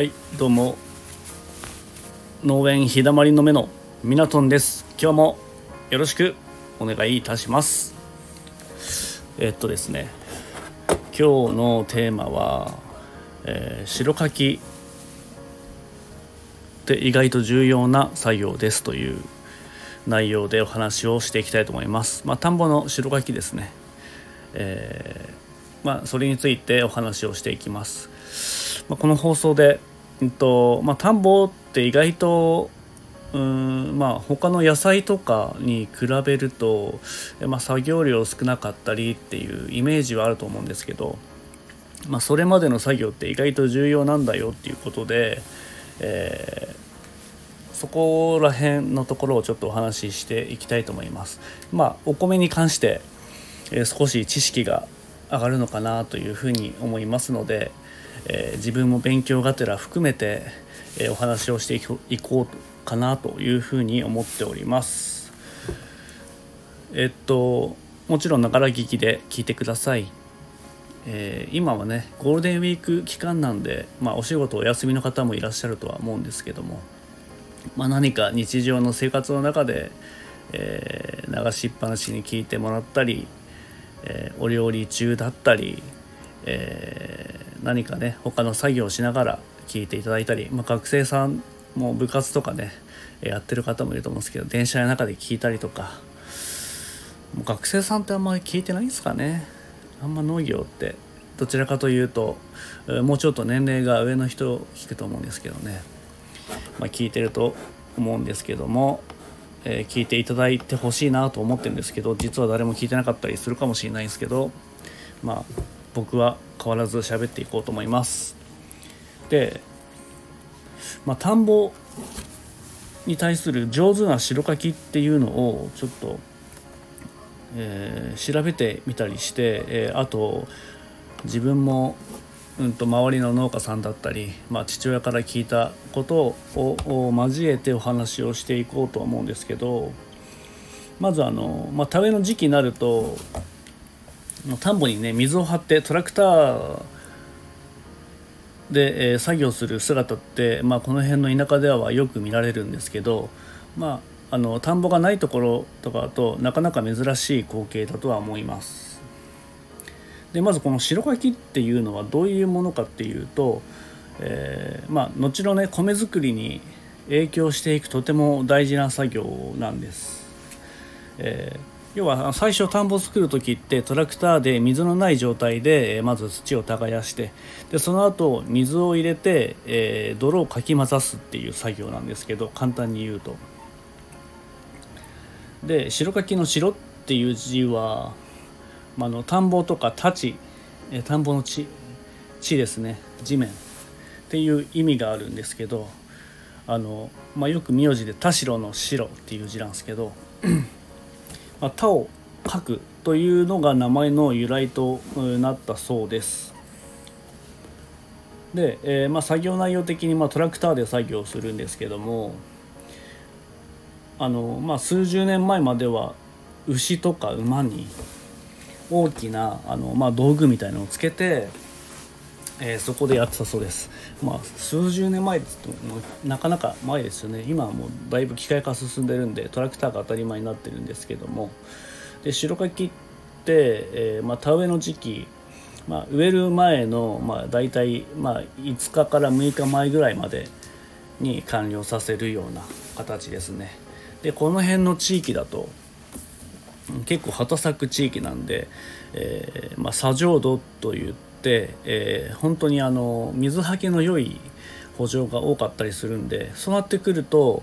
はいどうも。農園日だまりの目のミナトンです。今日もよろしくお願いいたします。えっとですね今日のテーマは、えー、白柿って意外と重要な作業ですという内容でお話をしていきたいと思います。まあ田んぼの白柿ですね。えー、まあそれについてお話をしていきます。まあ、この放送で、うんとまあ、田んぼって意外とうんまあ他の野菜とかに比べると、まあ、作業量少なかったりっていうイメージはあると思うんですけど、まあ、それまでの作業って意外と重要なんだよっていうことで、えー、そこら辺のところをちょっとお話ししていきたいと思います。まあ、お米に関して、えー、少し知識が上がるのかなというふうに思いますので、えー、自分も勉強がてら含めて、えー、お話をしていこうかなというふうに思っております。えっともちろんながら聞きで聞いてください、えー、今はねゴールデンウィーク期間なんで、まあ、お仕事お休みの方もいらっしゃるとは思うんですけども、まあ、何か日常の生活の中で、えー、流しっぱなしに聞いてもらったり、えー、お料理中だったり、え何かね他の作業をしながら聞いていただいたり、まあ、学生さんも部活とかねやってる方もいると思うんですけど電車の中で聞いたりとか。もう学生さんってあんまり聞いてないんですかね。あんま農業ってどちらかというともうちょっと年齢が上の人を聞くと思うんですけどね、まあ、聞いてると思うんですけども、えー、聞いていただいてほしいなと思ってるんですけど実は誰も聞いてなかったりするかもしれないんですけどまあ僕は変わらず喋っていこうと思います。で、まあ、田んぼに対する上手な白かきっていうのをちょっと、えー、調べてみたりして、えー、あと自分も、うんと、周りの農家さんだったり、まあ、父親から聞いたことを交えてお話をしていこうと思うんですけどまずあの、まあ、田植えの時期になると田んぼにね水を張ってトラクターで、えー、作業する姿って、まあ、この辺の田舎ではよく見られるんですけど、まあ、あの田んぼがないところとかだとなかなか珍しい光景だとは思います。でまずこの白柿っていうのはどういうものかっていうと、えー、まあ後のね米作りに影響していくとても大事な作業なんです。えー要は最初田んぼ作る時ってトラクターで水のない状態でまず土を耕してでその後水を入れて、えー、泥をかき混ざすっていう作業なんですけど簡単に言うと。で白柿の白っていう字は、まあ、の田んぼとか田地、え田んぼの地地ですね地面っていう意味があるんですけどあの、まあ、よく名字で田代の白っていう字なんですけどまあ、田を書くというのが名前の由来となったそうです。で、えー、まあ、作業内容的にまトラクターで作業するんですけどもあの、まあ、数十年前までは牛とか馬に大きなあの、まあ、道具みたいのをつけて、えー、そこでやってたそうです。まあ、数十年前ですともうなかなか前ですよね。今はもうだいぶ機械化進んでるんでトラクターが当たり前になってるんですけども。で白柿って、えー、まあ、田植えの時期、まあ、植える前の、まあ、大体、まあ、5日から6日前ぐらいまでに完了させるような形ですね。でこの辺の地域だと結構畑作地域なんで、えーまあ、砂浄土といって、えー、本当にあの水はけの良い補助が多かったりするんでそうなってくると、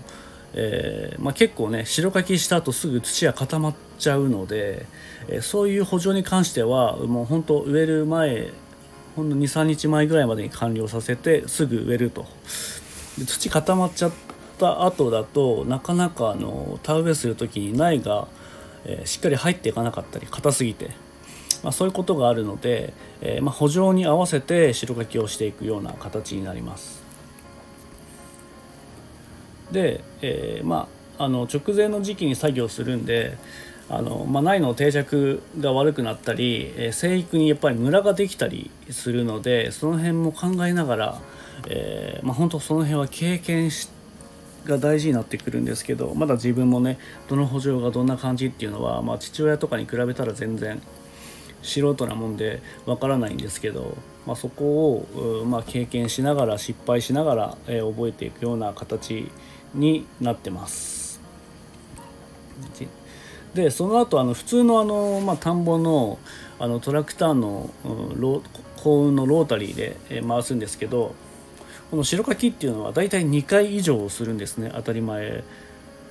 えーまあ、結構ね白かきした後すぐ土が固まっちゃうので、えー、そういう補助に関してはもう本当植える前ほんの23日前ぐらいまでに完了させてすぐ植えると。で土固まっちゃった後だとなかなかあの田植えする時に苗が、えー、しっかり入っていかなかったり硬すぎて。まあ、そういうことがあるので、えー、まあ、補助に合わせて白書きをしていくような形になります。で、えー、まああの直前の時期に作業するんであの、まあ、苗の定着が悪くなったり、えー、生育にやっぱりムラができたりするのでその辺も考えながら、えー、まあ、本当その辺は経験しが大事になってくるんですけどまだ自分もねどの補助がどんな感じっていうのは、まあ、父親とかに比べたら全然素人なもんでわからないんですけど、まあ、そこを、まあ、経験しながら失敗しながら、えー、覚えていくような形になってます。でその後あの普通のあの、まあ、田んぼのあのトラクターの、うん、幸運のロータリーで、えー、回すんですけどこの白柿っていうのは大体2回以上するんですね当たり前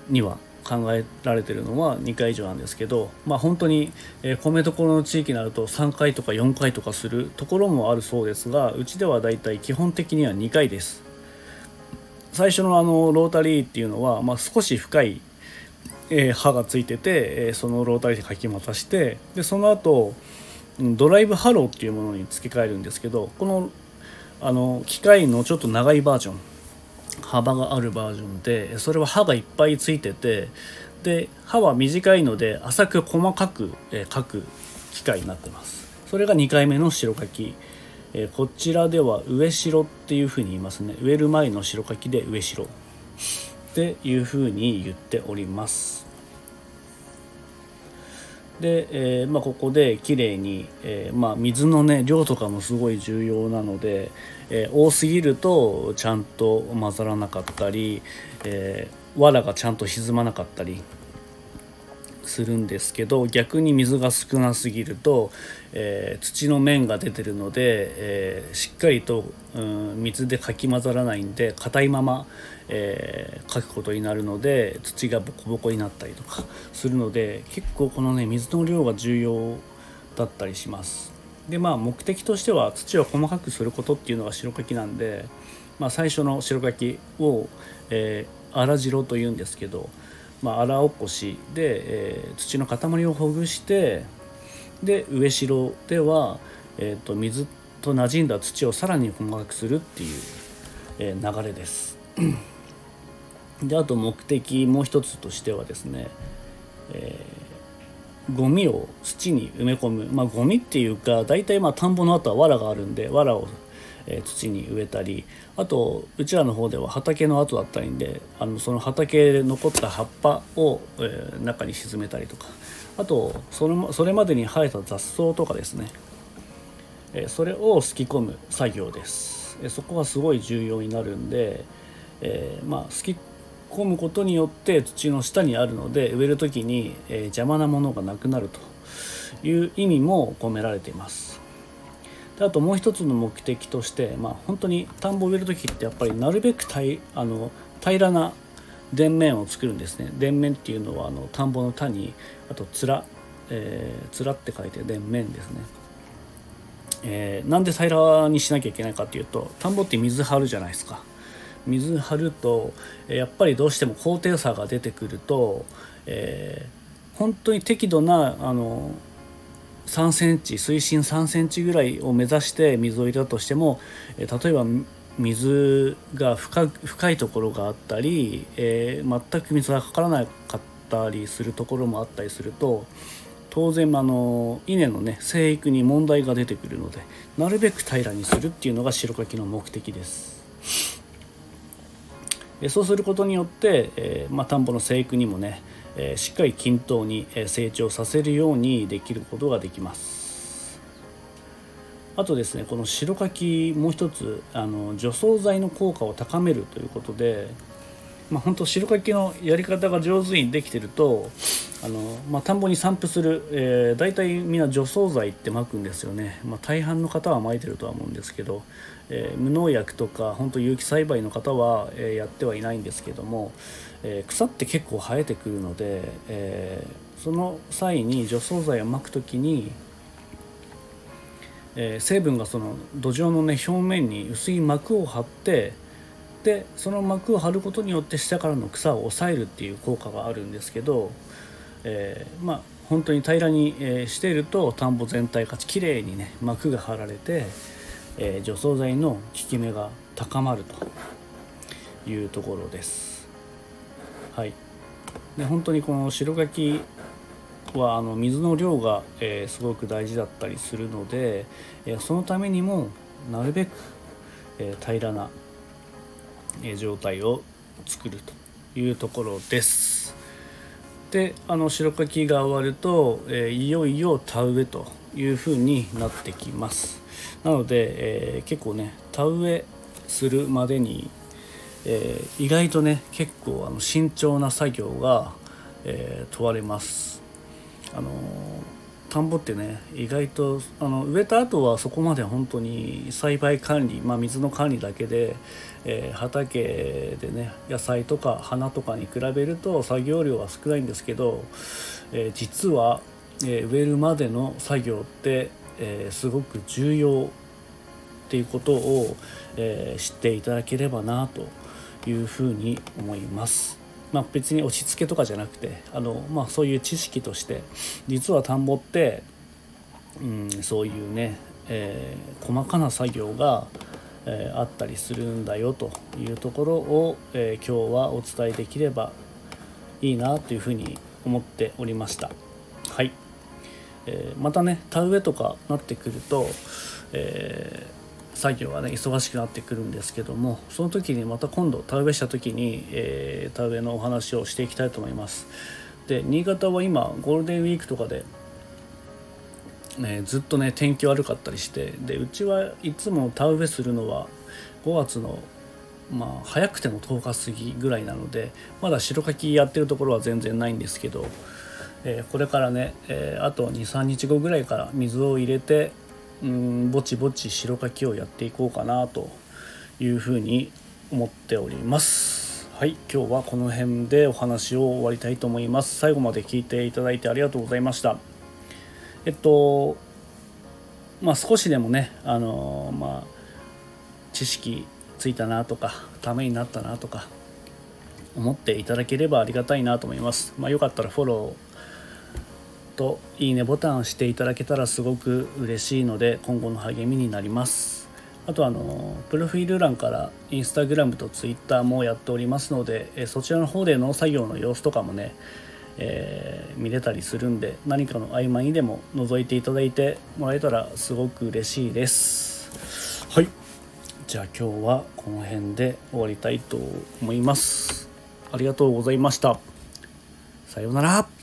には考えられてるのは2回以上なんですけどまあ本当に、えー、米どころの地域になると3回とか4回とかするところもあるそうですがうちでは大体基本的には2回です。最初のあのロータリーっていうのは、まあ、少し深い、えー、刃がついてて、えー、そのロータリーでかき回してでその後ドライブハローっていうものに付け替えるんですけどこのあの機械のちょっと長いバージョン幅があるバージョンでそれは歯がいっぱいついててで歯は短いので浅く細かく、えー、書く機械になってます。それが2回目の白書き、え、こちらでは上白っていうふうに言いますね。植える前の白書きで上白っていうふうに言っております。で、えーまあ、ここできれいに、えーまあ、水の、ね、量とかもすごい重要なので、えー、多すぎるとちゃんと混ざらなかったり、えー、藁がちゃんと沈まなかったりするんですけど逆に水が少なすぎると、えー、土の面が出てるので、えー、しっかりと、うん、水でかき混ざらないんで硬いまま、えー、書くことになるので土がボコボコになったりとかするので結構このね水の量が重要だったりします。でまあ目的としては土を細かくすることっていうのが白柿なんで、まあ、最初の白柿を、えー、荒白というんですけど、まあ、荒起こしで、えー、土の塊をほぐしてで上白では、えーと、水と馴染んだ土をさらに細かくするっていう、えー、流れです。であと目的もう一つとしてはですね、えー、ゴミを土に埋め込むまあゴミっていうか大体まあ田んぼの後は藁があるんで藁をえ土に植えたりあとうちらの方では畑の跡だったりんであのその畑で残った葉っぱを、え、中に沈めたりとかあとそれそれまでに生えた雑草とかですね、え、それをすき込む作業です、え、そこはすごい重要になるんで、えまあすき込むことによって土の下にあるので植える時に、え邪魔なものがなくなるという意味も込められています。であともう一つの目的として、まあ、本当に田んぼを植える時ってやっぱりなるべく平あの平らな田面を作るんですね。田面っていうのはあの田んぼの田にあと面、えー、面って書いて田面ですね、えー、なんで平らにしなきゃいけないかっていうと田んぼって水張るじゃないですか。水張るとやっぱりどうしても高低差が出てくると、えー、本当に適度なあの3センチ水深3センチぐらいを目指して水を入れたとしても、え例えば水が深深いところがあったり、えー、全く水がかからなかったりするところもあったりすると当然あの稲のね生育に問題が出てくるのでなるべく平らにするっていうのが白柿の目的です。そうすることによって、えーまあ、田んぼの生育にもねえしっかり均等に成長させるようにできることができます。あとですねこの白柿もう一つあの除草剤の効果を高めるということでまあ、本当白柿のやり方が上手にできてるとあの、まあ、田んぼに散布する、えー、大体みんな除草剤ってまくんですよね、まあ、大半の方はまいてるとは思うんですけど、えー、無農薬とか本当有機栽培の方は、えー、やってはいないんですけども、え草って結構生えてくるので、えその際に除草剤をまく時にえ成分がその土壌のね表面に薄い膜を張ってでその膜を張ることによって下からの草を抑えるっていう効果があるんですけど、えー、まあ本当に平らに、え、していると田んぼ全体がきれいにね膜が張られて、えー、除草剤の効き目が高まるというところです。はい、で本当にこの白柿はあの水の量が、えー、すごく大事だったりするので、えー、そのためにもなるべく、えー、平らなえ状態を作るというところです。であの白かきが終わると、えいよいよ田植えというふうになってきます。なので、え結構ね田植えするまでにえー、意外とね結構あの慎重な作業が、えー、問われます。あの田んぼってね意外とあの植えた後はそこまで本当に栽培管理、まあ、水の管理だけで、えー、畑でね野菜とか花とかに比べると作業量は少ないんですけど、えー、実は、えー、植えるまでの作業って、えすごく重要っていうことを、え知っていただければなというふうに思います。まあ、別に押し付けとかじゃなくてあの、まあ、そういう知識として実は田んぼって、うん、そういうね、えー、細かな作業が、えー、あったりするんだよというところを、えー、今日はお伝えできればいいなというふうに思っておりました。はいえーまたね田植えとかなってくると、えー作業がね忙しくなってくるんですけどもその時にまた今度田植えした時に、えー、田植えのお話をしていきたいと思います。で新潟は今ゴールデンウィークとかで、ね、ずっとね天気悪かったりしてでうちはいつも田植えするのは5月のまあ早くても10日過ぎぐらいなのでまだ白柿やってるところは全然ないんですけど、えー、これからね、えー、あと23日後ぐらいから水を入れてうんぼちぼち白かきをやっていこうかなというふうに思っております。はい今日はこの辺でお話を終わりたいと思います。最後まで聞いていただいてありがとうございました。えっとまあ少しでもねあのまあ知識ついたなとかためになったなとか思っていただければありがたいなと思います。まあ、よかったらフォローといいねボタンを押していただけたらすごく嬉しいので今後の励みになります。あとあのプロフィール欄からインスタグラムとツイッターもやっておりますのでえそちらの方で農作業の様子とかもね、えー、見れたりするんで何かの合間にでも覗いていただいてもらえたらすごく嬉しいです。はい。じゃあ今日はこの辺で終わりたいと思います。ありがとうございました。さようなら